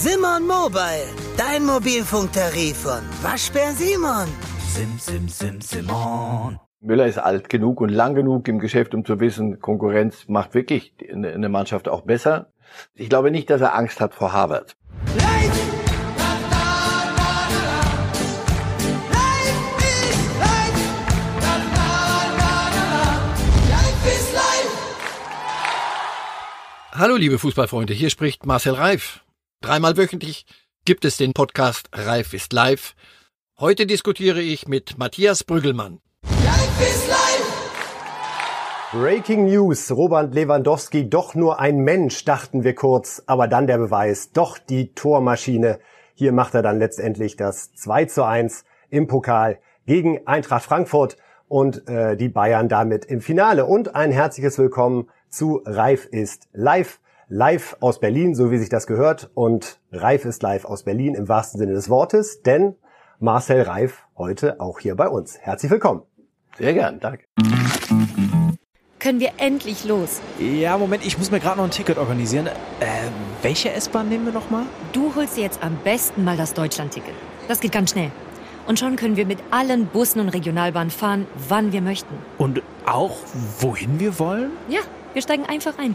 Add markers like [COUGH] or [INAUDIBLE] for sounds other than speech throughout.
Simon Mobile, dein Mobilfunktarif von Waschbär Simon. Sim, sim, sim, Simon. Müller ist alt genug und lang genug im Geschäft, um zu wissen, Konkurrenz macht wirklich eine Mannschaft auch besser. Ich glaube nicht, dass er Angst hat vor Harvard. Hallo liebe Fußballfreunde, hier spricht Marcel Reif. Dreimal wöchentlich gibt es den Podcast Reif ist live. Heute diskutiere ich mit Matthias Brüggelmann. Reif ist live! Breaking News. Robert Lewandowski doch nur ein Mensch, dachten wir kurz. Aber dann der Beweis. Doch die Tormaschine. Hier macht er dann letztendlich das 2 zu 1 im Pokal gegen Eintracht Frankfurt und äh, die Bayern damit im Finale. Und ein herzliches Willkommen zu Reif ist live. Live aus Berlin, so wie sich das gehört. Und Reif ist live aus Berlin im wahrsten Sinne des Wortes, denn Marcel Reif heute auch hier bei uns. Herzlich willkommen. Sehr gern, danke. Können wir endlich los? Ja, Moment, ich muss mir gerade noch ein Ticket organisieren. Äh, welche S-Bahn nehmen wir nochmal? Du holst dir jetzt am besten mal das Deutschland-Ticket. Das geht ganz schnell. Und schon können wir mit allen Bussen und Regionalbahnen fahren, wann wir möchten. Und auch wohin wir wollen? Ja, wir steigen einfach ein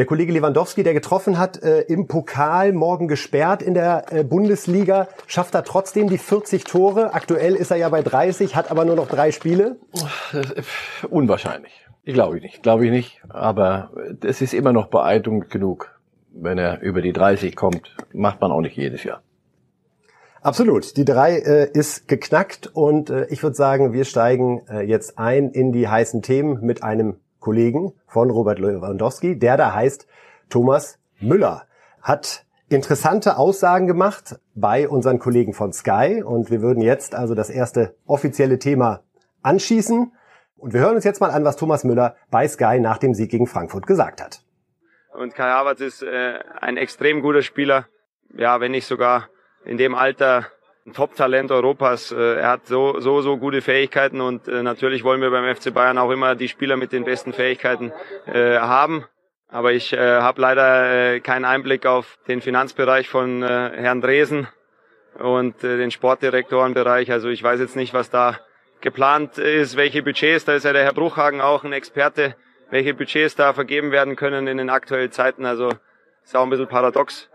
Der Kollege Lewandowski, der getroffen hat, äh, im Pokal morgen gesperrt in der äh, Bundesliga, schafft er trotzdem die 40 Tore. Aktuell ist er ja bei 30, hat aber nur noch drei Spiele. Unwahrscheinlich. Ich glaube ich nicht, glaube ich nicht. Aber es ist immer noch beeindruckend genug. Wenn er über die 30 kommt, macht man auch nicht jedes Jahr. Absolut. Die drei äh, ist geknackt und äh, ich würde sagen, wir steigen äh, jetzt ein in die heißen Themen mit einem Kollegen von Robert Lewandowski, der da heißt Thomas Müller. Hat interessante Aussagen gemacht bei unseren Kollegen von Sky und wir würden jetzt also das erste offizielle Thema anschießen und wir hören uns jetzt mal an, was Thomas Müller bei Sky nach dem Sieg gegen Frankfurt gesagt hat. Und Kai Havertz ist äh, ein extrem guter Spieler, ja, wenn nicht sogar in dem Alter ein Top-Talent Europas. Äh, er hat so, so, so gute Fähigkeiten und äh, natürlich wollen wir beim FC Bayern auch immer die Spieler mit den besten Fähigkeiten äh, haben. Aber ich äh, habe leider äh, keinen Einblick auf den Finanzbereich von äh, Herrn Dresen und äh, den Sportdirektorenbereich. Also ich weiß jetzt nicht, was da geplant ist, welche Budgets, da ist ja der Herr Bruchhagen auch ein Experte, welche Budgets da vergeben werden können in den aktuellen Zeiten. Also ist auch ein bisschen paradox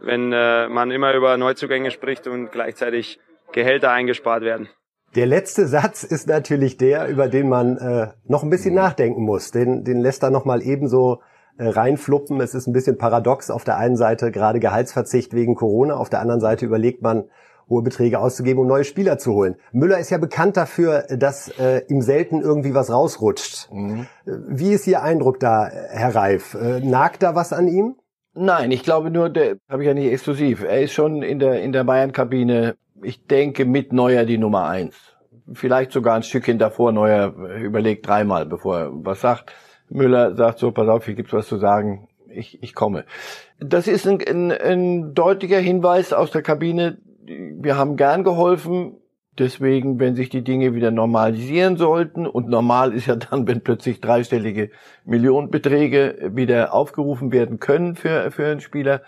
wenn äh, man immer über Neuzugänge spricht und gleichzeitig Gehälter eingespart werden. Der letzte Satz ist natürlich der, über den man äh, noch ein bisschen nachdenken muss. Den, den lässt er noch mal ebenso äh, reinfluppen. Es ist ein bisschen paradox. Auf der einen Seite gerade Gehaltsverzicht wegen Corona, auf der anderen Seite überlegt man, hohe Beträge auszugeben, um neue Spieler zu holen. Müller ist ja bekannt dafür, dass äh, ihm selten irgendwie was rausrutscht. Mhm. Wie ist Ihr Eindruck da, Herr Reif? Äh, nagt da was an ihm? Nein, ich glaube nur, der habe ich ja nicht exklusiv. Er ist schon in der in der Bayern-Kabine. Ich denke mit Neuer die Nummer eins. Vielleicht sogar ein Stückchen davor. Neuer überlegt dreimal, bevor er was sagt. Müller sagt so: Pass auf, hier gibt's was zu sagen. Ich ich komme. Das ist ein, ein, ein deutlicher Hinweis aus der Kabine. Wir haben gern geholfen. Deswegen, wenn sich die Dinge wieder normalisieren sollten, und normal ist ja dann, wenn plötzlich dreistellige Millionenbeträge wieder aufgerufen werden können für, für einen Spieler,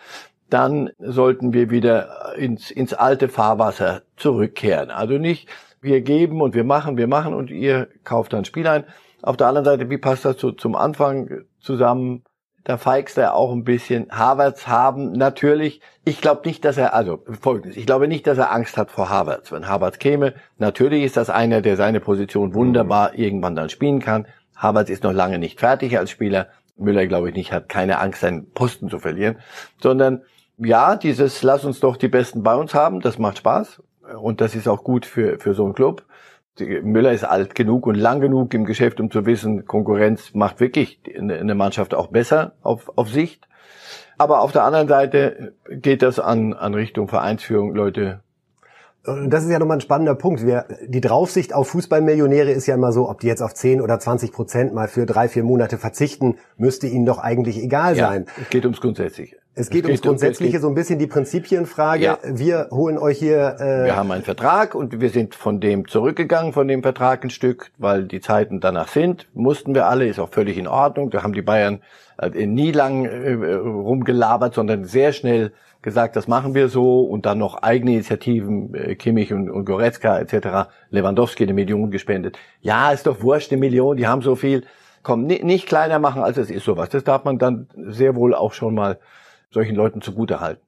dann sollten wir wieder ins, ins alte Fahrwasser zurückkehren. Also nicht, wir geben und wir machen, wir machen und ihr kauft dann Spiel ein. Auf der anderen Seite, wie passt das so zum Anfang zusammen? Da feigst er auch ein bisschen. Havertz haben natürlich, ich glaube nicht, dass er, also folgendes, ich glaube nicht, dass er Angst hat vor Havertz. Wenn Havertz käme, natürlich ist das einer, der seine Position wunderbar irgendwann dann spielen kann. Havertz ist noch lange nicht fertig als Spieler. Müller, glaube ich nicht, hat keine Angst, seinen Posten zu verlieren, sondern ja, dieses Lass uns doch die Besten bei uns haben, das macht Spaß und das ist auch gut für, für so einen Club. Müller ist alt genug und lang genug im Geschäft, um zu wissen, Konkurrenz macht wirklich eine Mannschaft auch besser auf, auf Sicht. Aber auf der anderen Seite geht das an, an Richtung Vereinsführung, Leute, das ist ja nochmal ein spannender Punkt. Wir, die Draufsicht auf Fußballmillionäre ist ja immer so, ob die jetzt auf 10 oder 20 Prozent mal für drei, vier Monate verzichten, müsste ihnen doch eigentlich egal ja, sein. Es geht ums Grundsätzliche. Es geht, es geht ums Grundsätzliche, so ein bisschen die Prinzipienfrage. Ja. Wir holen euch hier. Äh wir haben einen Vertrag und wir sind von dem zurückgegangen, von dem Vertrag ein Stück, weil die Zeiten danach sind. Mussten wir alle, ist auch völlig in Ordnung. Da haben die Bayern äh, nie lang äh, rumgelabert, sondern sehr schnell gesagt, das machen wir so und dann noch eigene Initiativen, äh, Kimmich und, und Goretzka etc., Lewandowski eine Million gespendet. Ja, ist doch wurscht, eine Million, die haben so viel. Komm, nicht kleiner machen, als es ist sowas. Das darf man dann sehr wohl auch schon mal solchen Leuten zugute halten.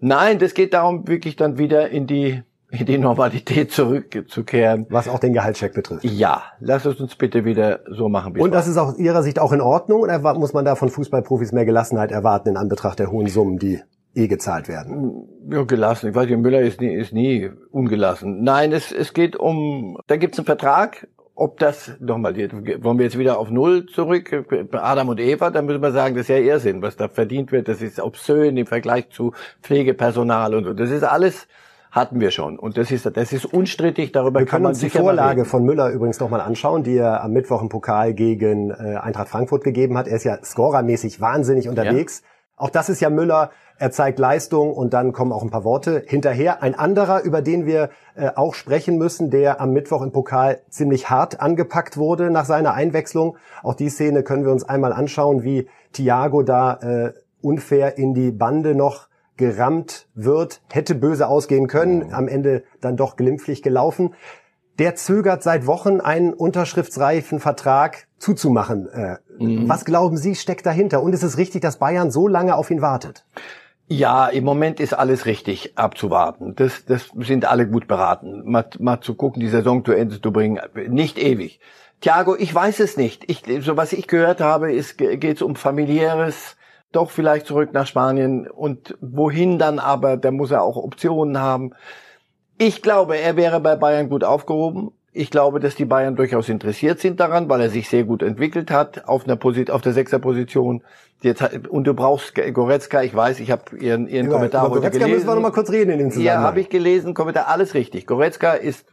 Nein, das geht darum, wirklich dann wieder in die in die Normalität zurückzukehren. Was auch den Gehaltscheck betrifft. Ja, lass es uns bitte wieder so machen. Wie Und das ist aus Ihrer Sicht auch in Ordnung oder muss man da von Fußballprofis mehr Gelassenheit erwarten in Anbetracht der hohen Summen, die eh gezahlt werden. Ja, gelassen. Ich weiß nicht, Müller ist nie, ist nie ungelassen. Nein, es, es geht um, da gibt es einen Vertrag, ob das, nochmal, wollen wir jetzt wieder auf Null zurück, Adam und Eva, dann müssen wir sagen, das ist ja Irrsinn, was da verdient wird, das ist obszön im Vergleich zu Pflegepersonal und so. Das ist alles, hatten wir schon. Und das ist, das ist unstrittig, darüber wir kann man uns die Vorlage von Müller übrigens nochmal anschauen, die er am Mittwoch im Pokal gegen äh, Eintracht Frankfurt gegeben hat. Er ist ja scorermäßig wahnsinnig unterwegs. Ja. Auch das ist ja Müller er zeigt Leistung und dann kommen auch ein paar Worte hinterher. Ein anderer, über den wir äh, auch sprechen müssen, der am Mittwoch im Pokal ziemlich hart angepackt wurde nach seiner Einwechslung. Auch die Szene können wir uns einmal anschauen, wie Thiago da äh, unfair in die Bande noch gerammt wird, hätte böse ausgehen können, mhm. am Ende dann doch glimpflich gelaufen. Der zögert seit Wochen einen unterschriftsreifen Vertrag zuzumachen. Äh, mhm. Was glauben Sie steckt dahinter? Und ist es richtig, dass Bayern so lange auf ihn wartet? Ja, im Moment ist alles richtig abzuwarten. Das, das sind alle gut beraten. Mal, mal zu gucken, die Saison zu Ende zu bringen. Nicht ewig. Thiago, ich weiß es nicht. Ich, so was ich gehört habe, ist, geht's um familiäres, doch vielleicht zurück nach Spanien und wohin dann aber, da muss er auch Optionen haben. Ich glaube, er wäre bei Bayern gut aufgehoben. Ich glaube, dass die Bayern durchaus interessiert sind daran, weil er sich sehr gut entwickelt hat auf einer auf der Sechserposition. Jetzt, und du brauchst Goretzka, ich weiß, ich habe ihren, ihren über, Kommentar über heute gelesen. müssen wir noch mal kurz reden in dem Zusammenhang. Ja, habe ich gelesen, Kommentar, alles richtig. Goretzka ist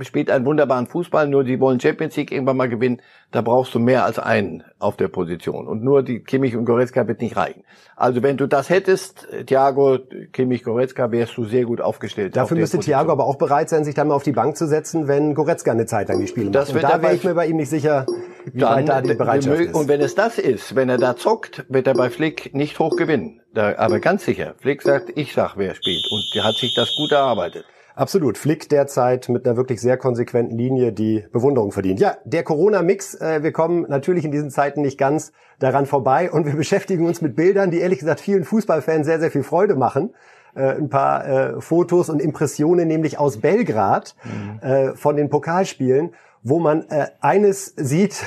spielt einen wunderbaren Fußball, nur die wollen Champions League irgendwann mal gewinnen, da brauchst du mehr als einen auf der Position. Und nur die Kimmich und Goretzka wird nicht reichen. Also wenn du das hättest, Thiago, Kimmich, Goretzka, wärst du sehr gut aufgestellt. Dafür müsste Position. Thiago aber auch bereit sein, sich dann mal auf die Bank zu setzen, wenn Goretzka eine Zeit lang die Spiele macht. Und da wäre ich mir bei ihm nicht sicher, wie dann, weit da die Bereitschaft ist. Und wenn es das ist, wenn er da zockt, wird er bei Flick nicht hoch gewinnen. Da, aber ganz sicher, Flick sagt, ich sag, wer spielt. Und der hat sich das gut erarbeitet. Absolut. Flick derzeit mit einer wirklich sehr konsequenten Linie, die Bewunderung verdient. Ja, der Corona-Mix, äh, wir kommen natürlich in diesen Zeiten nicht ganz daran vorbei und wir [LAUGHS] beschäftigen uns mit Bildern, die ehrlich gesagt vielen Fußballfans sehr, sehr viel Freude machen. Äh, ein paar äh, Fotos und Impressionen, nämlich aus Belgrad mhm. äh, von den Pokalspielen, wo man äh, eines sieht,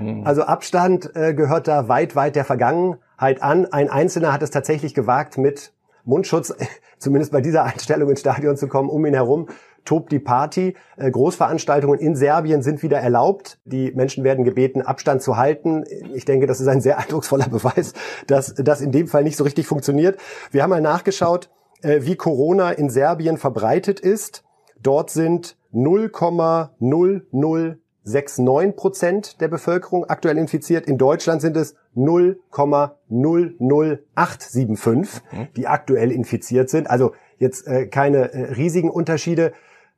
mhm. also Abstand äh, gehört da weit, weit der Vergangenheit an. Ein Einzelner hat es tatsächlich gewagt, mit Mundschutz, [LAUGHS] zumindest bei dieser Einstellung ins Stadion zu kommen, um ihn herum tobt die Party. Äh, Großveranstaltungen in Serbien sind wieder erlaubt. Die Menschen werden gebeten, Abstand zu halten. Ich denke, das ist ein sehr [LAUGHS] eindrucksvoller Beweis, dass das in dem Fall nicht so richtig funktioniert. Wir haben mal nachgeschaut, äh, wie Corona in Serbien verbreitet ist. Dort sind 0,00 6,9 Prozent der Bevölkerung aktuell infiziert. In Deutschland sind es 0,00875, mhm. die aktuell infiziert sind. Also jetzt äh, keine äh, riesigen Unterschiede.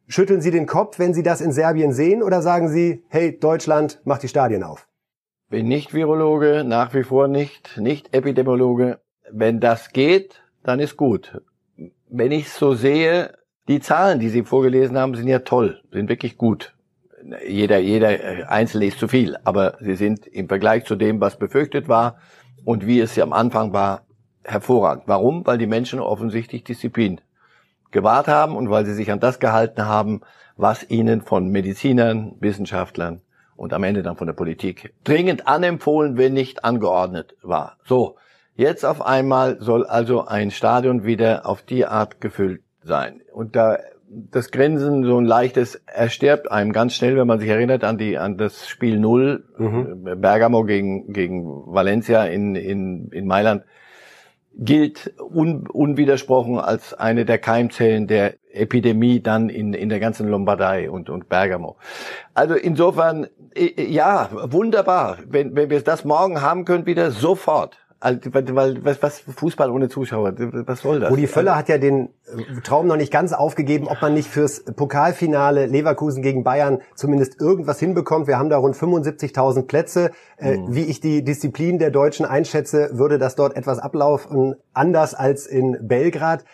Schütteln Sie den Kopf, wenn Sie das in Serbien sehen, oder sagen Sie, hey, Deutschland, macht die Stadien auf? Bin nicht Virologe, nach wie vor nicht, nicht Epidemiologe. Wenn das geht, dann ist gut. Wenn ich so sehe, die Zahlen, die Sie vorgelesen haben, sind ja toll, sind wirklich gut jeder, jeder äh, Einzelne ist zu viel, aber sie sind im Vergleich zu dem, was befürchtet war und wie es am Anfang war, hervorragend. Warum? Weil die Menschen offensichtlich Disziplin gewahrt haben und weil sie sich an das gehalten haben, was ihnen von Medizinern, Wissenschaftlern und am Ende dann von der Politik dringend anempfohlen, wenn nicht angeordnet war. So, jetzt auf einmal soll also ein Stadion wieder auf die Art gefüllt sein. Und da das Grinsen, so ein leichtes, erstirbt einem ganz schnell, wenn man sich erinnert an die an das Spiel Null, mhm. Bergamo gegen gegen Valencia in in in Mailand. gilt un, unwidersprochen als eine der Keimzellen der Epidemie dann in, in der ganzen Lombardei und, und Bergamo. Also insofern, ja, wunderbar. Wenn, wenn wir das morgen haben können, wieder sofort. Also, weil, was, was Fußball ohne Zuschauer, was soll das? Rudi Völler hat ja den äh, Traum noch nicht ganz aufgegeben, ob man nicht fürs Pokalfinale Leverkusen gegen Bayern zumindest irgendwas hinbekommt. Wir haben da rund 75.000 Plätze. Mhm. Wie ich die Disziplin der Deutschen einschätze, würde das dort etwas ablaufen, anders als in Belgrad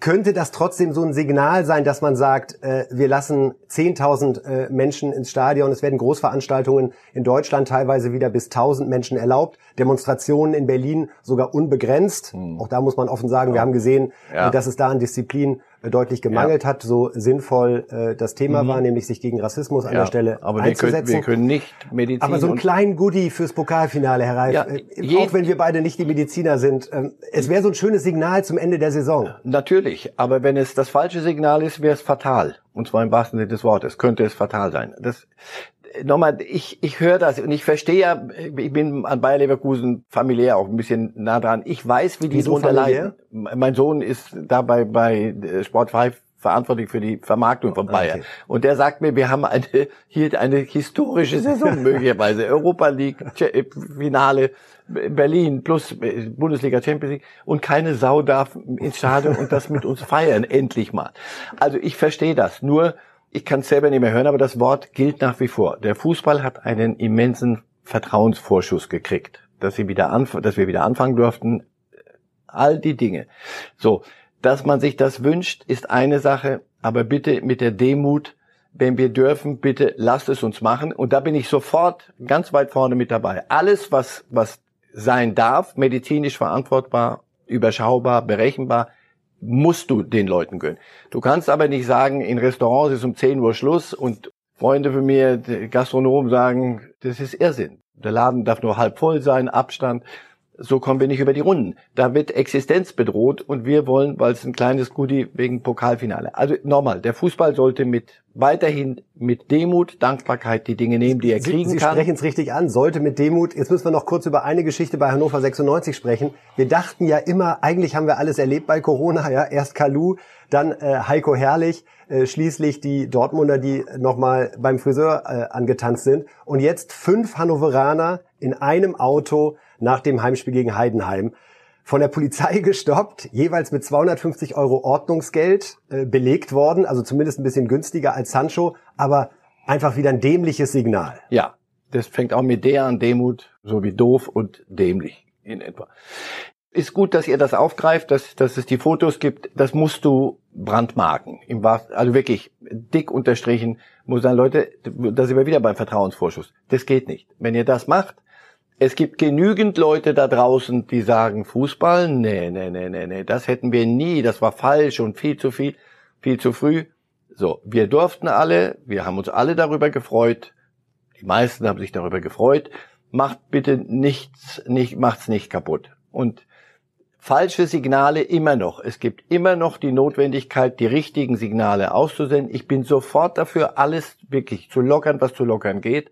könnte das trotzdem so ein Signal sein, dass man sagt, äh, wir lassen 10.000 äh, Menschen ins Stadion, es werden Großveranstaltungen in Deutschland teilweise wieder bis 1.000 Menschen erlaubt, Demonstrationen in Berlin sogar unbegrenzt. Hm. Auch da muss man offen sagen, ja. wir haben gesehen, ja. dass es da an Disziplin deutlich gemangelt ja. hat, so sinnvoll äh, das Thema mhm. war, nämlich sich gegen Rassismus an ja, der Stelle aber einzusetzen. Wir können, wir können nicht Medizin. Aber so ein kleinen Goodie fürs Pokalfinale, Herr Reif, ja, äh, auch wenn wir beide nicht die Mediziner sind, äh, es wäre so ein schönes Signal zum Ende der Saison. Natürlich, aber wenn es das falsche Signal ist, wäre es fatal. Und zwar im wahrsten Sinne des Wortes, könnte es fatal sein. Das, nochmal, ich, ich höre das und ich verstehe ja, ich bin an Bayer Leverkusen familiär auch ein bisschen nah dran. Ich weiß, wie die drunter leiden. Mein Sohn ist dabei bei äh, Sport 5 verantwortlich für die Vermarktung von Bayern. Okay. Und der sagt mir, wir haben eine, hier eine historische Saison [LAUGHS] möglicherweise. Europa League, äh, Finale, Berlin plus äh, Bundesliga Champions League und keine Sau darf ins Stadion und das mit uns feiern, [LAUGHS] endlich mal. Also ich verstehe das. Nur ich kann es selber nicht mehr hören, aber das Wort gilt nach wie vor. Der Fußball hat einen immensen Vertrauensvorschuss gekriegt, dass sie wieder anf dass wir wieder anfangen durften. All die Dinge. So, dass man sich das wünscht, ist eine Sache, aber bitte mit der Demut, wenn wir dürfen, bitte lasst es uns machen. Und da bin ich sofort ganz weit vorne mit dabei. Alles, was, was sein darf, medizinisch verantwortbar, überschaubar, berechenbar, musst du den Leuten gönnen. Du kannst aber nicht sagen, in Restaurants ist um 10 Uhr Schluss und Freunde von mir, Gastronomen sagen, das ist Irrsinn. Der Laden darf nur halb voll sein, Abstand so kommen wir nicht über die Runden. Da wird Existenz bedroht und wir wollen, weil es ein kleines Goodie wegen Pokalfinale. Also nochmal, der Fußball sollte mit weiterhin mit Demut, Dankbarkeit die Dinge nehmen, die er Sie, kriegen Sie kann. Sie sprechen es richtig an, sollte mit Demut. Jetzt müssen wir noch kurz über eine Geschichte bei Hannover 96 sprechen. Wir dachten ja immer, eigentlich haben wir alles erlebt bei Corona, ja, erst Kalu, dann äh, Heiko Herrlich, äh, schließlich die Dortmunder, die nochmal beim Friseur äh, angetanzt sind und jetzt fünf Hannoveraner in einem Auto nach dem Heimspiel gegen Heidenheim von der Polizei [LAUGHS] gestoppt, jeweils mit 250 Euro Ordnungsgeld äh, belegt worden, also zumindest ein bisschen günstiger als Sancho, aber einfach wieder ein dämliches Signal. Ja, das fängt auch mit der an Demut, so wie doof und dämlich in etwa. Ist gut, dass ihr das aufgreift, dass, dass es die Fotos gibt. Das musst du brandmarken. Im also wirklich dick unterstrichen muss sein, Leute, da sind wir wieder beim Vertrauensvorschuss. Das geht nicht. Wenn ihr das macht, es gibt genügend Leute da draußen, die sagen, Fußball, nee, nee, nee, nee, nee, das hätten wir nie, das war falsch und viel zu viel, viel zu früh. So, wir durften alle, wir haben uns alle darüber gefreut, die meisten haben sich darüber gefreut, macht bitte nichts, nicht, macht's nicht kaputt. Und falsche Signale immer noch. Es gibt immer noch die Notwendigkeit, die richtigen Signale auszusenden. Ich bin sofort dafür, alles wirklich zu lockern, was zu lockern geht.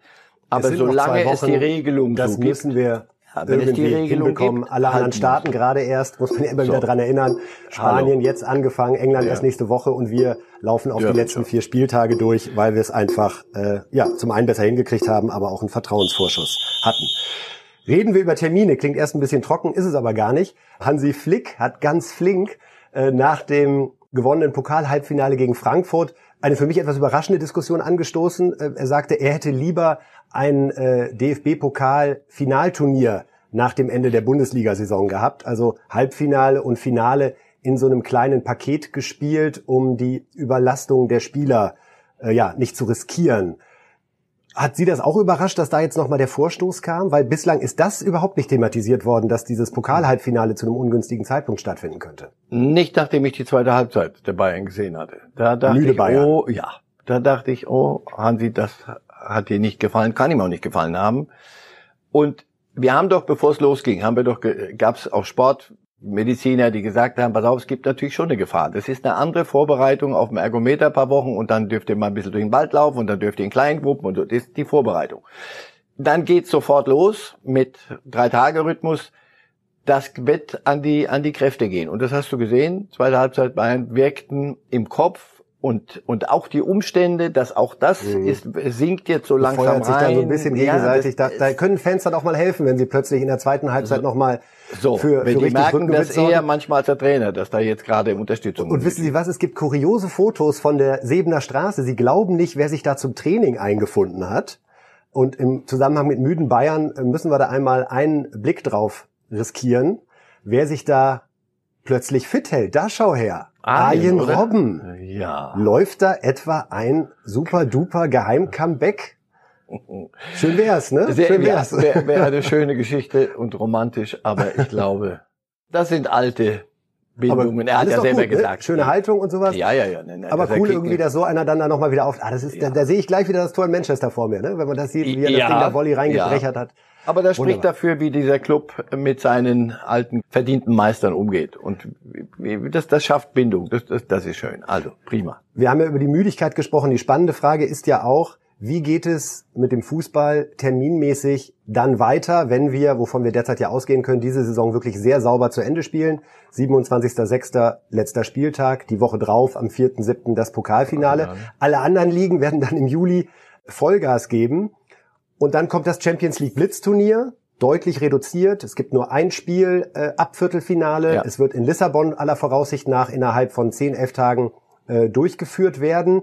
Aber solange es die Regelung das so müssen wir ja, irgendwie hinbekommen. Gibt, Alle anderen Staaten gerade erst, muss man immer so. wieder dran erinnern. Spanien Hallo. jetzt angefangen, England ja. erst nächste Woche und wir laufen auf ja, die letzten vier Spieltage durch, weil wir es einfach äh, ja zum einen besser hingekriegt haben, aber auch einen Vertrauensvorschuss hatten. Reden wir über Termine, klingt erst ein bisschen trocken, ist es aber gar nicht. Hansi Flick hat ganz flink äh, nach dem gewonnenen Pokal-Halbfinale gegen Frankfurt eine für mich etwas überraschende Diskussion angestoßen. Äh, er sagte, er hätte lieber ein äh, DFB-Pokal-Finalturnier nach dem Ende der Bundesliga-Saison gehabt, also Halbfinale und Finale in so einem kleinen Paket gespielt, um die Überlastung der Spieler äh, ja nicht zu riskieren. Hat Sie das auch überrascht, dass da jetzt nochmal der Vorstoß kam? Weil bislang ist das überhaupt nicht thematisiert worden, dass dieses Pokalhalbfinale zu einem ungünstigen Zeitpunkt stattfinden könnte. Nicht nachdem ich die zweite Halbzeit der Bayern gesehen hatte. Da dachte Müde ich, Bayern. oh ja, da dachte ich, oh Hansi, das hat dir nicht gefallen, kann ihm auch nicht gefallen haben. Und wir haben doch, bevor es losging, haben wir doch, gab es auch Sport, Mediziner, die gesagt haben, pass auf, es gibt natürlich schon eine Gefahr. Das ist eine andere Vorbereitung auf dem Ergometer ein paar Wochen und dann dürft ihr mal ein bisschen durch den Wald laufen und dann dürft ihr in kleinen Gruppen und. Das ist die Vorbereitung. Dann geht's sofort los mit Drei-Tage-Rhythmus. das wird an die, an die Kräfte gehen. Und das hast du gesehen. Zweite Halbzeit Bayern wirkten im Kopf und, und auch die Umstände, dass auch das mhm. ist, sinkt jetzt so langsam Feuert sich rein. dann so ein bisschen gegenseitig. Ja, da, da können Fans dann auch mal helfen, wenn sie plötzlich in der zweiten Halbzeit so, nochmal so, für, wenn für die merken, das eher manchmal als der Trainer, dass da jetzt gerade Unterstützung Und wissen Sie was? Es gibt kuriose Fotos von der Sebener Straße. Sie glauben nicht, wer sich da zum Training eingefunden hat. Und im Zusammenhang mit müden Bayern müssen wir da einmal einen Blick drauf riskieren, wer sich da plötzlich fit hält. Da schau her. Arjen, Robben. Ja. Läuft da etwa ein super duper Geheim-Comeback? Schön wär's, ne? Sehr, Schön wär's. Wäre wär eine [LAUGHS] schöne Geschichte und romantisch, aber ich glaube, das sind alte Bindungen. er hat ja selber gut, ne? gesagt. Ne? Schöne Haltung und sowas. Ja, ja, ja. Ne, ne, aber cool irgendwie, dass so einer dann da nochmal wieder auf. Ah, das ist, ja. da, da sehe ich gleich wieder das Tor in Manchester vor mir, ne? Wenn man das sieht, wie er ja, das Ding da Volley reingebrechert ja. hat. Aber das spricht Wunderbar. dafür, wie dieser Club mit seinen alten verdienten Meistern umgeht. Und das, das schafft Bindung. Das, das, das ist schön. Also prima. Wir haben ja über die Müdigkeit gesprochen. Die spannende Frage ist ja auch, wie geht es mit dem Fußball terminmäßig dann weiter, wenn wir, wovon wir derzeit ja ausgehen können, diese Saison wirklich sehr sauber zu Ende spielen? 27.06. letzter Spieltag, die Woche drauf, am 4.07. das Pokalfinale. Alle anderen Ligen werden dann im Juli Vollgas geben. Und dann kommt das Champions League Blitzturnier, deutlich reduziert. Es gibt nur ein Spiel äh, ab Viertelfinale. Ja. Es wird in Lissabon aller Voraussicht nach innerhalb von zehn, elf Tagen äh, durchgeführt werden.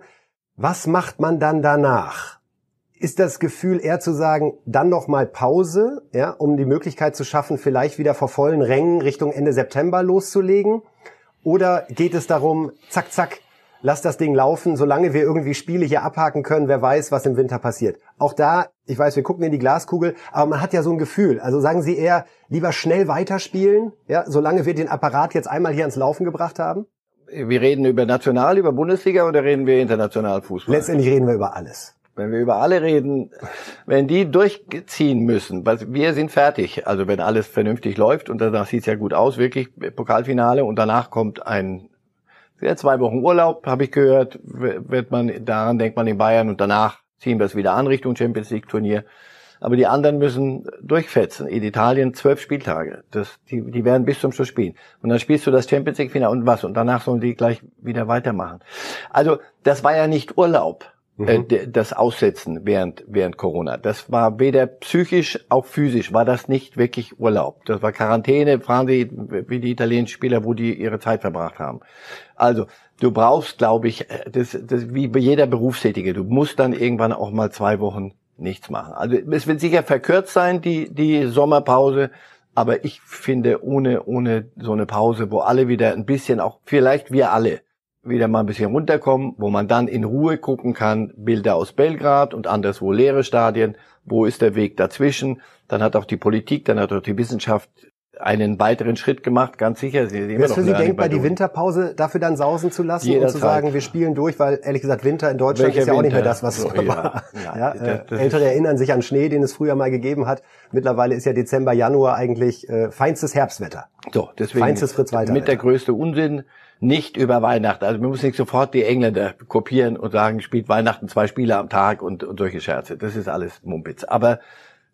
Was macht man dann danach? Ist das Gefühl eher zu sagen, dann noch mal Pause, ja, um die Möglichkeit zu schaffen, vielleicht wieder vor vollen Rängen Richtung Ende September loszulegen? Oder geht es darum, zack, zack, lass das Ding laufen, solange wir irgendwie Spiele hier abhaken können, wer weiß, was im Winter passiert. Auch da, ich weiß, wir gucken in die Glaskugel, aber man hat ja so ein Gefühl. Also sagen Sie eher, lieber schnell weiterspielen, ja, solange wir den Apparat jetzt einmal hier ans Laufen gebracht haben? Wir reden über National, über Bundesliga oder reden wir international Fußball? Letztendlich reden wir über alles. Wenn wir über alle reden, wenn die durchziehen müssen, weil wir sind fertig, also wenn alles vernünftig läuft und danach sieht's ja gut aus, wirklich Pokalfinale und danach kommt ein ja, zwei Wochen Urlaub, habe ich gehört, wird man, daran denkt man in Bayern und danach ziehen wir es wieder an Richtung Champions League Turnier. Aber die anderen müssen durchfetzen. In Italien zwölf Spieltage. Das, die, die werden bis zum Schluss spielen. Und dann spielst du das Champions League Finale und was? Und danach sollen die gleich wieder weitermachen. Also, das war ja nicht Urlaub. Mhm. Äh, das Aussetzen während, während Corona. Das war weder psychisch, auch physisch war das nicht wirklich Urlaub. Das war Quarantäne, fragen Sie, wie die italienischen Spieler, wo die ihre Zeit verbracht haben. Also, du brauchst, glaube ich, äh, das, das wie bei jeder Berufstätige, du musst dann irgendwann auch mal zwei Wochen nichts machen. Also, es wird sicher verkürzt sein, die, die Sommerpause, aber ich finde, ohne, ohne so eine Pause, wo alle wieder ein bisschen auch, vielleicht wir alle, wieder mal ein bisschen runterkommen, wo man dann in Ruhe gucken kann, Bilder aus Belgrad und anderswo leere Stadien, wo ist der Weg dazwischen. Dann hat auch die Politik, dann hat auch die Wissenschaft einen weiteren Schritt gemacht, ganz sicher. Sie Wäre es für Sie denkbar, die Winterpause dafür dann sausen zu lassen Jederzeit. und zu sagen, wir spielen durch, weil ehrlich gesagt Winter in Deutschland Welcher ist ja auch nicht mehr das, was so, es war. Ja, ja, äh, Ältere erinnern sich an Schnee, den es früher mal gegeben hat. Mittlerweile ist ja Dezember, Januar eigentlich äh, feinstes Herbstwetter. So, deswegen feinstes Fritz Walter. Mit der größte Unsinn nicht über Weihnachten. Also man muss nicht sofort die Engländer kopieren und sagen, spielt Weihnachten zwei Spiele am Tag und, und solche Scherze. Das ist alles Mumpitz. Aber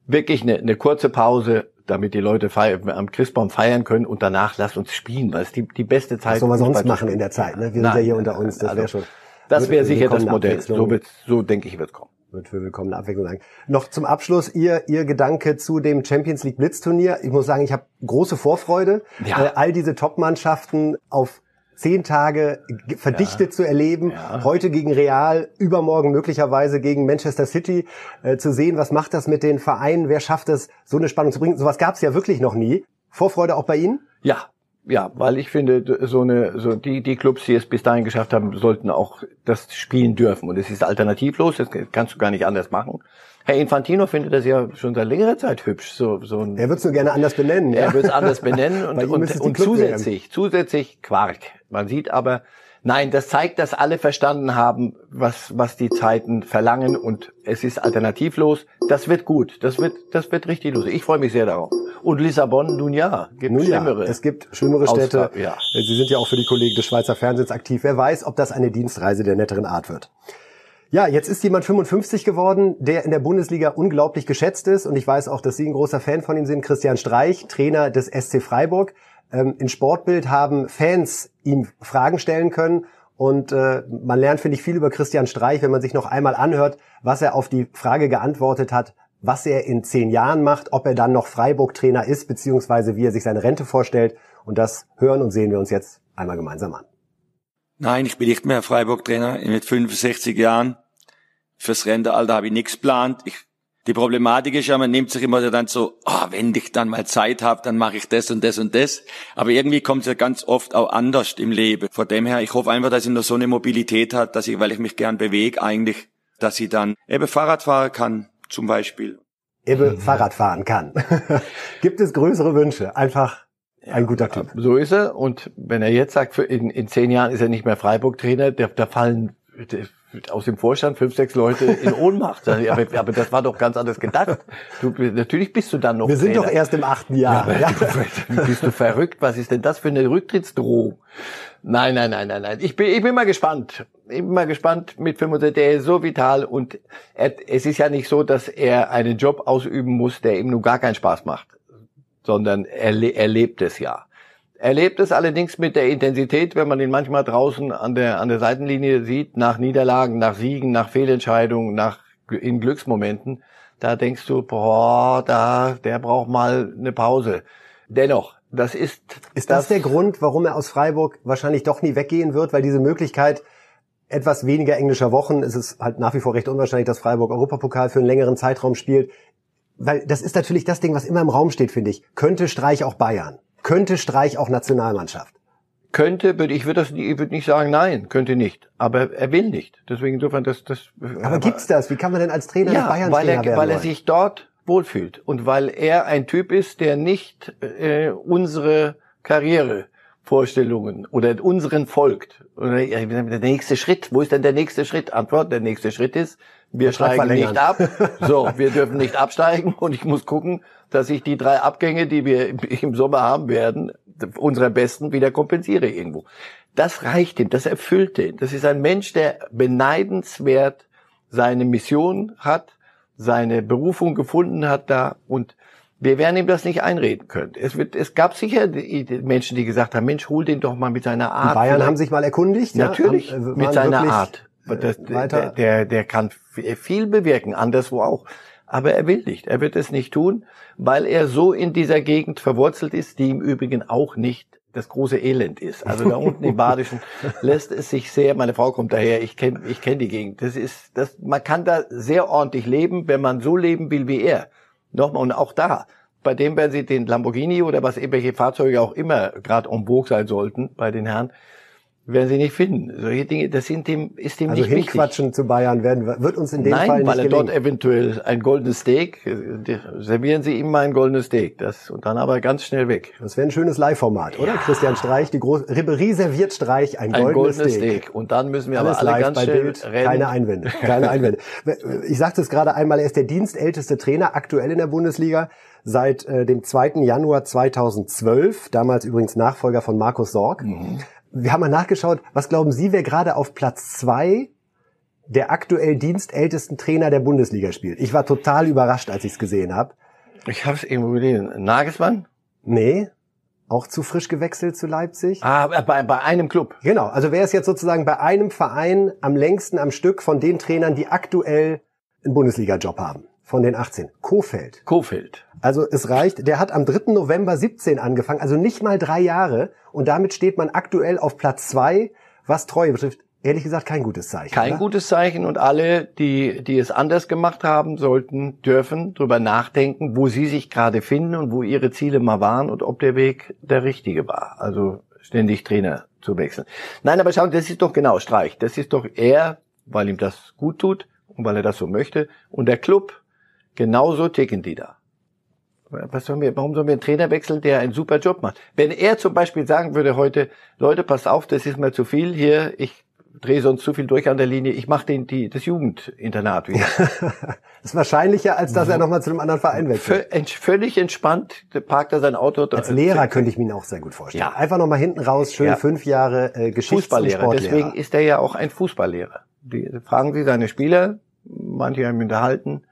wirklich eine, eine kurze Pause, damit die Leute feiern, am Christbaum feiern können und danach lasst uns spielen, weil es die, die beste Zeit ist. Was soll man sonst machen in der Zeit? Ne? Wir Nein, sind ja hier unter uns, das also, wäre schon. Das wäre sicher das Modell. So, wird, so denke ich, wird kommen wird für willkommene Abwechslung sagen. Noch zum Abschluss Ihr, Ihr Gedanke zu dem Champions League Blitzturnier. Ich muss sagen, ich habe große Vorfreude, ja. äh, all diese Top-Mannschaften auf zehn Tage verdichtet ja. zu erleben, ja. heute gegen Real, übermorgen möglicherweise gegen Manchester City, äh, zu sehen, was macht das mit den Vereinen, wer schafft es, so eine Spannung zu bringen. Sowas gab es ja wirklich noch nie. Vorfreude auch bei Ihnen? Ja, ja, weil ich finde, so eine, so die, die Clubs, die es bis dahin geschafft haben, sollten auch das spielen dürfen. Und es ist alternativlos, das kannst du gar nicht anders machen. Herr Infantino findet das ja schon seit längerer Zeit hübsch. So, so ein, er wird es nur gerne anders benennen. Er ja? wird es anders benennen [LAUGHS] und, und, und zusätzlich, zusätzlich Quark. Man sieht aber, nein, das zeigt, dass alle verstanden haben, was, was die Zeiten verlangen und es ist alternativlos. Das wird gut. Das wird, das wird richtig los. Ich freue mich sehr darauf. Und Lissabon, nun ja, gibt nun schlimmere. Ja, es gibt schlimmere Städte. Ja. Sie sind ja auch für die Kollegen des Schweizer Fernsehens aktiv. Wer weiß, ob das eine Dienstreise der netteren Art wird. Ja, jetzt ist jemand 55 geworden, der in der Bundesliga unglaublich geschätzt ist. Und ich weiß auch, dass Sie ein großer Fan von ihm sind. Christian Streich, Trainer des SC Freiburg. Ähm, in Sportbild haben Fans ihm Fragen stellen können. Und äh, man lernt, finde ich, viel über Christian Streich, wenn man sich noch einmal anhört, was er auf die Frage geantwortet hat, was er in zehn Jahren macht, ob er dann noch Freiburg-Trainer ist, beziehungsweise wie er sich seine Rente vorstellt. Und das hören und sehen wir uns jetzt einmal gemeinsam an. Nein, ich bin nicht mehr Freiburg-Trainer mit 65 Jahren. Fürs Rentealter habe ich nichts geplant. Ich, die Problematik ist ja, man nimmt sich immer dann so, oh, wenn ich dann mal Zeit habe, dann mache ich das und das und das. Aber irgendwie kommt es ja ganz oft auch anders im Leben. Von dem her, ich hoffe einfach, dass ich noch so eine Mobilität hat, dass ich, weil ich mich gern bewege eigentlich, dass ich dann eben Fahrrad fahren kann, zum Beispiel. Eben Fahrrad fahren kann. [LAUGHS] Gibt es größere Wünsche? Einfach ein guter Typ. So ist er. Und wenn er jetzt sagt, in, in zehn Jahren ist er nicht mehr Freiburg-Trainer, da, da fallen aus dem Vorstand fünf, sechs Leute in Ohnmacht. [LAUGHS] aber, aber das war doch ganz anders gedacht. Du, natürlich bist du dann noch. Wir sind Trainer. doch erst im achten Jahr. Ja, ja. bist du verrückt? Was ist denn das für eine Rücktrittsdrohung? Nein, nein, nein, nein, nein. Ich bin, ich bin mal gespannt. Ich bin mal gespannt mit 65. Der ist so vital und er, es ist ja nicht so, dass er einen Job ausüben muss, der ihm nur gar keinen Spaß macht, sondern er, er lebt es ja. Er lebt es allerdings mit der Intensität, wenn man ihn manchmal draußen an der, an der Seitenlinie sieht, nach Niederlagen, nach Siegen, nach Fehlentscheidungen, nach, in Glücksmomenten. Da denkst du, boah, da, der braucht mal eine Pause. Dennoch, das ist. Ist das, das der Grund, warum er aus Freiburg wahrscheinlich doch nie weggehen wird? Weil diese Möglichkeit, etwas weniger englischer Wochen, ist es halt nach wie vor recht unwahrscheinlich, dass Freiburg Europapokal für einen längeren Zeitraum spielt. Weil das ist natürlich das Ding, was immer im Raum steht, finde ich. Könnte Streich auch Bayern? Könnte Streich auch Nationalmannschaft? Könnte, würde ich würde das, ich würde nicht sagen, nein, könnte nicht. Aber er will nicht. Deswegen insofern das, das. Aber, aber gibt's das? Wie kann man denn als Trainer ja, Bayern weil Trainer er, weil er sich dort wohlfühlt und weil er ein Typ ist, der nicht äh, unsere Karrierevorstellungen oder unseren folgt. Oder der nächste Schritt. Wo ist denn der nächste Schritt? Antwort: Der nächste Schritt ist, wir steigen nicht ab. So, wir dürfen nicht absteigen und ich muss gucken, dass ich die drei Abgänge, die wir im Sommer haben werden, unserer besten wieder kompensiere irgendwo. Das reicht ihm, das erfüllt ihn. Das ist ein Mensch, der beneidenswert seine Mission hat, seine Berufung gefunden hat da und wir werden ihm das nicht einreden können. Es, wird, es gab sicher die, die Menschen, die gesagt haben, Mensch, hol den doch mal mit seiner Art. Die Bayern Vielleicht. haben sich mal erkundigt. Natürlich, ja, haben, äh, mit seiner Art. Das, der, der, der kann viel bewirken, anderswo auch. Aber er will nicht. Er wird es nicht tun, weil er so in dieser Gegend verwurzelt ist, die im Übrigen auch nicht das große Elend ist. Also da unten im Badischen [LAUGHS] lässt es sich sehr, meine Frau kommt daher, ich kenne ich kenn die Gegend. Das ist, das, man kann da sehr ordentlich leben, wenn man so leben will wie er. Nochmal, und auch da, bei dem werden sie den Lamborghini oder was irgendwelche Fahrzeuge auch immer gerade en vogue sein sollten bei den Herren, werden sie nicht finden. Solche Dinge, das sind dem, ist dem also nicht wichtig. hinquatschen zu Bayern werden, wird uns in dem Nein, Fall nicht weil er gelingen. dort eventuell ein goldenes Steak, servieren sie ihm mal ein goldenes Steak, das, und dann aber ganz schnell weg. Das wäre ein schönes Live-Format, oder? Christian Streich, die große, Ribery serviert Streich ein, Ein goldenes, goldenes Steak. Steak. Und dann müssen wir Alles aber alle ganz bei schnell Bild, rennen. keine Einwände, keine [LAUGHS] Einwände. Ich sagte es gerade einmal, er ist der dienstälteste Trainer aktuell in der Bundesliga seit äh, dem 2. Januar 2012, damals übrigens Nachfolger von Markus Sorg. Mhm. Wir haben mal nachgeschaut, was glauben Sie, wer gerade auf Platz zwei der aktuell dienstältesten Trainer der Bundesliga spielt? Ich war total überrascht, als ich es gesehen habe. Ich habe es irgendwo gelesen. Nagelsmann? Nee, auch zu frisch gewechselt zu Leipzig. Ah, bei, bei einem Club. Genau, also wer ist jetzt sozusagen bei einem Verein am längsten am Stück von den Trainern, die aktuell einen Bundesliga-Job haben? Von den 18. Kofeld. Kofeld. Also es reicht, der hat am 3. November 17 angefangen, also nicht mal drei Jahre. Und damit steht man aktuell auf Platz zwei, was Treue betrifft. Ehrlich gesagt kein gutes Zeichen. Kein oder? gutes Zeichen und alle, die, die es anders gemacht haben, sollten, dürfen drüber nachdenken, wo sie sich gerade finden und wo ihre Ziele mal waren und ob der Weg der richtige war. Also ständig Trainer zu wechseln. Nein, aber schauen, das ist doch genau Streich. Das ist doch er, weil ihm das gut tut und weil er das so möchte. Und der Club, genauso ticken die da. Was sollen wir, warum sollen wir einen Trainer wechseln, der einen super Job macht? Wenn er zum Beispiel sagen würde heute, Leute, passt auf, das ist mir zu viel hier, ich drehe sonst zu viel durch an der Linie, ich mache den die das Jugendinternat wieder. [LAUGHS] das ist wahrscheinlicher, als dass er nochmal zu einem anderen Verein wechselt. Ent- völlig entspannt parkt er sein Auto. Als Lehrer könnte ich mir ihn auch sehr gut vorstellen. Ja. Einfach nochmal hinten raus, schön Ja. fünf Jahre äh, Geschichts- Fußballlehrer. Deswegen ist er ja auch ein Fußballlehrer. Die, fragen Sie seine Spieler, manche haben ihn unterhalten,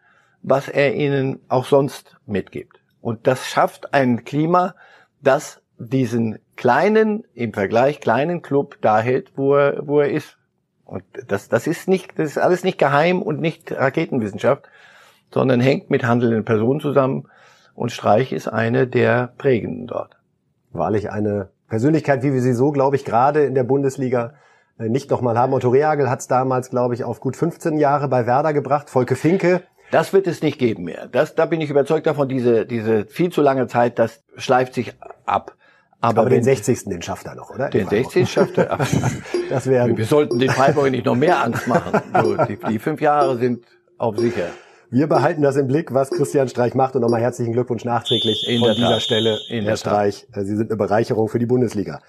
was er ihnen auch sonst mitgibt. Und das schafft ein Klima, das diesen kleinen, im Vergleich kleinen Club da hält, wo er, wo er ist. Und das, das ist nicht, das ist alles nicht geheim und nicht Raketenwissenschaft, sondern hängt mit handelnden Personen zusammen. Und Streich ist eine der prägenden dort. Wahrlich eine Persönlichkeit, wie wir sie so, glaube ich, gerade in der Bundesliga äh, nicht nochmal haben. Otto Rehagel hat es damals, glaube ich, auf gut 15 Jahre bei Werder gebracht. Volke Finke. Das wird es nicht geben mehr. Das, da bin ich überzeugt davon, diese, diese viel zu lange Zeit, das schleift sich ab. Aber, aber den 60. den schafft er noch, oder? Den 60. schafft er. [LAUGHS] das wäre. Wir sollten den Freiburg nicht noch mehr Angst machen. So, die, die fünf Jahre sind auf sicher. Wir behalten das im Blick, was Christian Streich macht und nochmal herzlichen Glückwunsch nachträglich In von dieser Tat. Stelle, In Herr Streich. Sie sind eine Bereicherung für die Bundesliga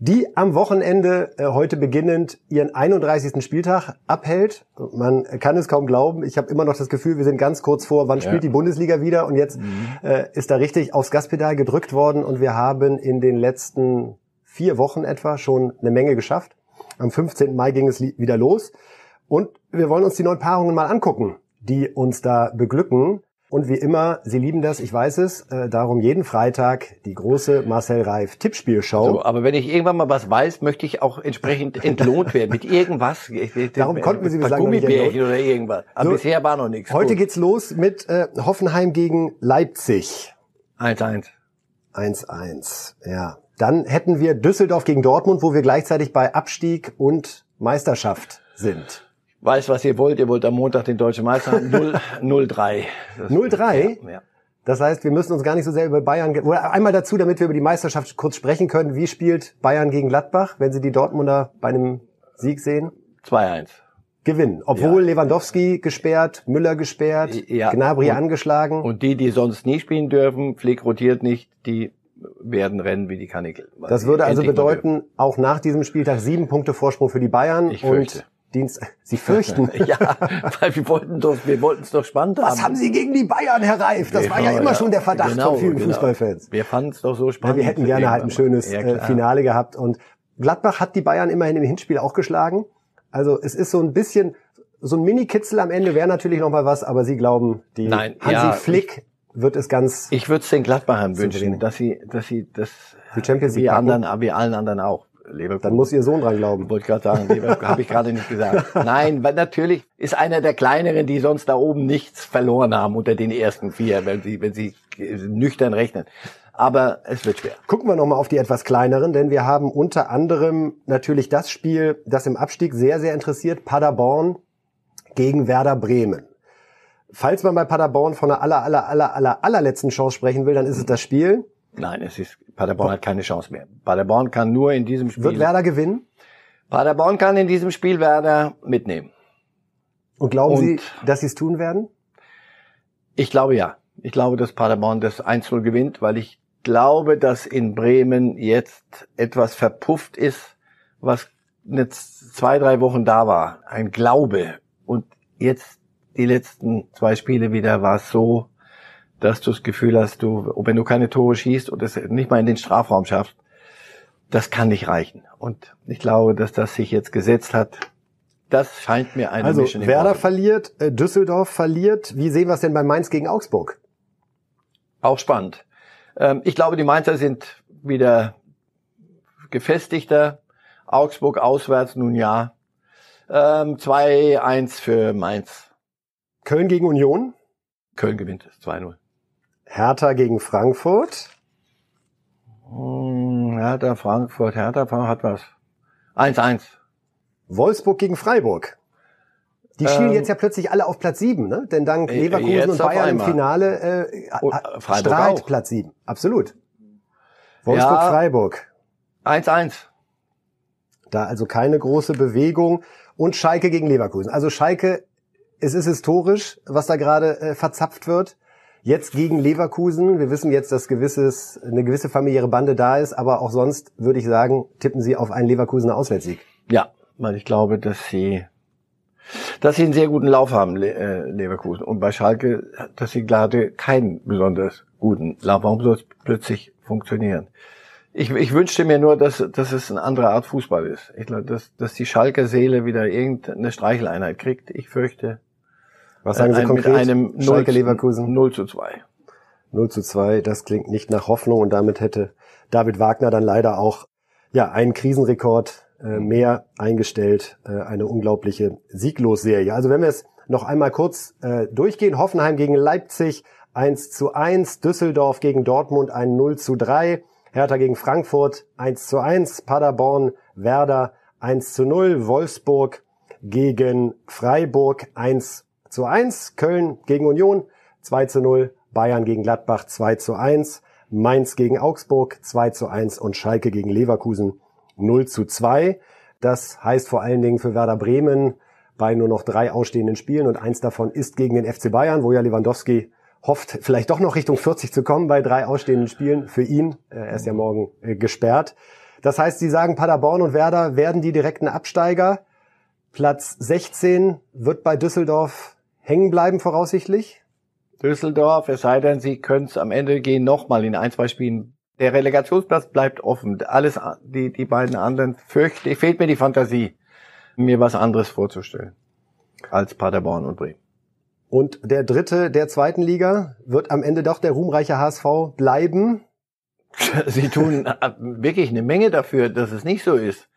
die am Wochenende äh, heute beginnend ihren 31. Spieltag abhält. Man kann es kaum glauben. Ich habe immer noch das Gefühl, wir sind ganz kurz vor, wann spielt die Bundesliga wieder? Und jetzt mhm. äh, ist da richtig aufs Gaspedal gedrückt worden und wir haben in den letzten vier Wochen etwa schon eine Menge geschafft. Am 15. Mai ging es wieder los und wir wollen uns die neuen Paarungen mal angucken, die uns da beglücken. Und wie immer, Sie lieben das, ich weiß es, äh, darum jeden Freitag die große Marcel Reif Tippspielshow. So, aber wenn ich irgendwann mal was weiß, möchte ich auch entsprechend entlohnt werden mit irgendwas. [LAUGHS] darum konnten Sie bislang Gummibärchen oder irgendwas. Aber so, bisher war noch nichts. Heute Gut. geht's los mit äh, Hoffenheim gegen Leipzig. 1-1. 1-1, ja. Dann hätten wir Düsseldorf gegen Dortmund, wo wir gleichzeitig bei Abstieg und Meisterschaft sind weiß, was ihr wollt. Ihr wollt am Montag den deutschen Meister haben. 0-3. 0-3? [LAUGHS] Ja, ja. Das heißt, wir müssen uns gar nicht so sehr über Bayern... Oder einmal dazu, damit wir über die Meisterschaft kurz sprechen können. Wie spielt Bayern gegen Gladbach, wenn Sie die Dortmunder bei einem Sieg sehen? 2-1. Gewinnen. Obwohl ja. Lewandowski gesperrt, Müller gesperrt, ja. Gnabry und, angeschlagen. Und die, die sonst nie spielen dürfen, Flick rotiert nicht, die werden rennen wie die Kanickel. Das würde also bedeuten, auch nach diesem Spieltag sieben Punkte Vorsprung für die Bayern. Ich fürchte. Und Dienst. Sie fürchten. [LAUGHS] ja, weil wir wollten doch, wir wollten es doch spannend Was haben. haben Sie gegen die Bayern, Herr Reif? Das wir war ja immer ja, schon der Verdacht genau, von vielen genau. Fußballfans. Wir fanden es doch so spannend. Ja, wir hätten gerne halt ein schönes ja, äh, Finale gehabt. Und Gladbach hat die Bayern immerhin im Hinspiel auch geschlagen. Also es ist so ein bisschen, so ein Mini-Kitzel am Ende wäre natürlich noch mal was, aber Sie glauben, die Nein, Hansi Flick ich, wird es ganz. Ich würde es den Gladbachern wünschen, dass sie, dass sie das die Champions League wie anderen, wie allen anderen auch. Leverkusen. Dann muss Ihr Sohn dran glauben. Wollte ich gerade sagen, Leverkusen habe ich gerade nicht gesagt. [LAUGHS] Nein, weil natürlich ist einer der kleineren, die sonst da oben nichts verloren haben unter den ersten vier, wenn sie, wenn sie nüchtern rechnen. Aber es wird schwer. Gucken wir nochmal auf die etwas kleineren, denn wir haben unter anderem natürlich das Spiel, das im Abstieg sehr, sehr interessiert, Paderborn gegen Werder Bremen. Falls man bei Paderborn von der aller, aller, aller, aller, allerletzten Chance sprechen will, dann ist es das Spiel. Nein, es ist, Paderborn hat keine Chance mehr. Paderborn kann nur in diesem Spiel. Wird Werder gewinnen? Paderborn kann in diesem Spiel Werder mitnehmen. Und glauben Und Sie, dass Sie es tun werden? Ich glaube ja. Ich glaube, dass Paderborn das 1-0 gewinnt, weil ich glaube, dass in Bremen jetzt etwas verpufft ist, was jetzt zwei, drei Wochen da war. Ein Glaube. Und jetzt die letzten zwei Spiele wieder war es so, dass du das Gefühl hast, du, wenn du keine Tore schießt und es nicht mal in den Strafraum schaffst, das kann nicht reichen. Und ich glaube, dass das sich jetzt gesetzt hat. Das scheint mir eine Also Mission Werder verliert, äh, Düsseldorf verliert. Wie sehen wir es denn bei Mainz gegen Augsburg? Auch spannend. Ähm, ich glaube, die Mainzer sind wieder gefestigter. Augsburg auswärts nun ja. 2-1 ähm, für Mainz. Köln gegen Union? Köln gewinnt 2-0. Hertha gegen Frankfurt. Hm, Hertha, Frankfurt, Hertha hat was. 1-1. Wolfsburg gegen Freiburg. Die ähm, schielen jetzt ja plötzlich alle auf Platz 7, ne? Denn dank äh, Leverkusen und Bayern im Finale äh, oh, strahlt auch. Platz 7. Absolut. Wolfsburg-Freiburg. Ja, 1-1. Da also keine große Bewegung. Und Schalke gegen Leverkusen. Also Schalke, es ist historisch, was da gerade äh, verzapft wird. Jetzt gegen Leverkusen. Wir wissen jetzt, dass gewisses, eine gewisse familiäre Bande da ist, aber auch sonst würde ich sagen, tippen Sie auf einen Leverkusener Auswärtssieg. Ja, weil ich glaube, dass sie, dass sie einen sehr guten Lauf haben, äh, Leverkusen. Und bei Schalke, dass sie gerade keinen besonders guten Lauf. Warum soll es plötzlich funktionieren? Ich, ich wünschte mir nur, dass, dass es eine andere Art Fußball ist. Ich glaube, dass, dass die Schalker Seele wieder irgendeine Streicheleinheit kriegt. Ich fürchte. Was sagen Sie ein, konkret? Mit einem Schalke 0 Leverkusen 0 zu 2. 0 zu 2, das klingt nicht nach Hoffnung und damit hätte David Wagner dann leider auch ja einen Krisenrekord äh, mehr eingestellt, äh, eine unglaubliche Sieglosserie. Also wenn wir es noch einmal kurz äh, durchgehen, Hoffenheim gegen Leipzig 1 zu 1, Düsseldorf gegen Dortmund ein 0 zu 3, Hertha gegen Frankfurt 1 zu 1, Paderborn, Werder 1 zu 0, Wolfsburg gegen Freiburg 1 zu 1, Köln gegen Union 2 zu 0, Bayern gegen Gladbach 2 zu 1, Mainz gegen Augsburg 2 zu 1 und Schalke gegen Leverkusen 0 zu 2. Das heißt vor allen Dingen für Werder Bremen bei nur noch drei ausstehenden Spielen und eins davon ist gegen den FC Bayern, wo ja Lewandowski hofft, [LAUGHS] vielleicht doch noch Richtung 40 zu kommen bei drei ausstehenden Spielen für ihn. Er ist ja morgen äh, gesperrt. Das heißt, Sie sagen, Paderborn und Werder werden die direkten Absteiger. Platz 16 wird bei Düsseldorf hängen bleiben voraussichtlich. Düsseldorf, es sei denn, sie können es am Ende gehen nochmal in ein, zwei Spielen. Der Relegationsplatz bleibt offen. Alles, die, die beiden anderen fürchte, fehlt mir die Fantasie, mir was anderes vorzustellen als Paderborn und Bremen. Und der dritte der zweiten Liga wird am Ende doch der ruhmreiche HSV bleiben. [LAUGHS] Sie tun äh, wirklich eine Menge dafür, dass es nicht so ist.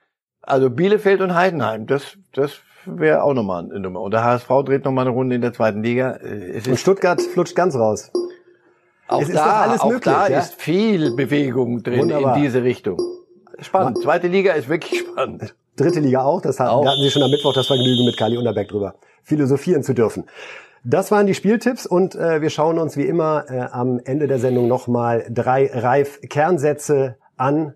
Also Bielefeld und Heidenheim, das, das wäre auch nochmal eine Nummer. Und der HSV dreht nochmal eine Runde in der zweiten Liga. Äh, Und Stuttgart flutscht ganz raus. auch es ist doch da, alles auch möglich, da ja? ist viel Bewegung drin Wunderbar. in diese Richtung. Spannend. Zweite Liga ist wirklich [LAUGHS] spannend. Dritte Liga auch. Das hatten, Auch. da hatten Sie schon am Mittwoch das Vergnügen, mit Kali Unterberg drüber philosophieren zu dürfen. Das waren die Spieltipps und äh, wir schauen uns wie immer äh, am Ende der Sendung nochmal drei Reif-Kernsätze an.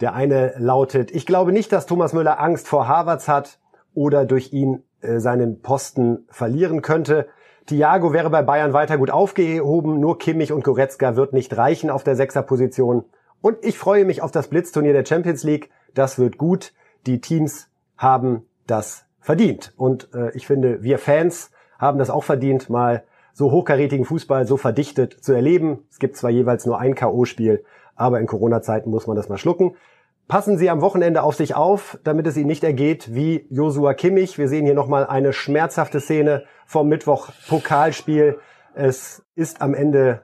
Der eine lautet, ich glaube nicht, dass Thomas Müller Angst vor Harvards hat oder durch ihn äh, seinen Posten verlieren könnte. Thiago wäre bei Bayern weiter gut aufgehoben, nur Kimmich und Goretzka wird nicht reichen auf der Sechserposition. Und ich freue mich auf das Blitzturnier der Champions League. Das wird gut. Die Teams haben das verdient. Und äh, ich finde, wir Fans haben das auch verdient, mal so hochkarätigen Fußball so verdichtet zu erleben. Es gibt zwar jeweils nur ein K.O.-Spiel, aber in Corona-Zeiten muss man das mal schlucken. Passen Sie am Wochenende auf sich auf, damit es Ihnen nicht ergeht wie Josua Kimmich. Wir sehen hier nochmal eine schmerzhafte Szene vom Mittwoch Pokalspiel. Es ist am Ende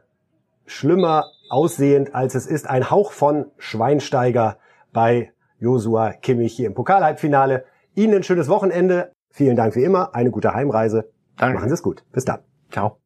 schlimmer aussehend, als es ist. Ein Hauch von Schweinsteiger bei Josua Kimmich hier im Pokalhalbfinale. Ihnen ein schönes Wochenende. Vielen Dank wie immer. Eine gute Heimreise. Danke. Machen Sie es gut. Bis dann. Ciao.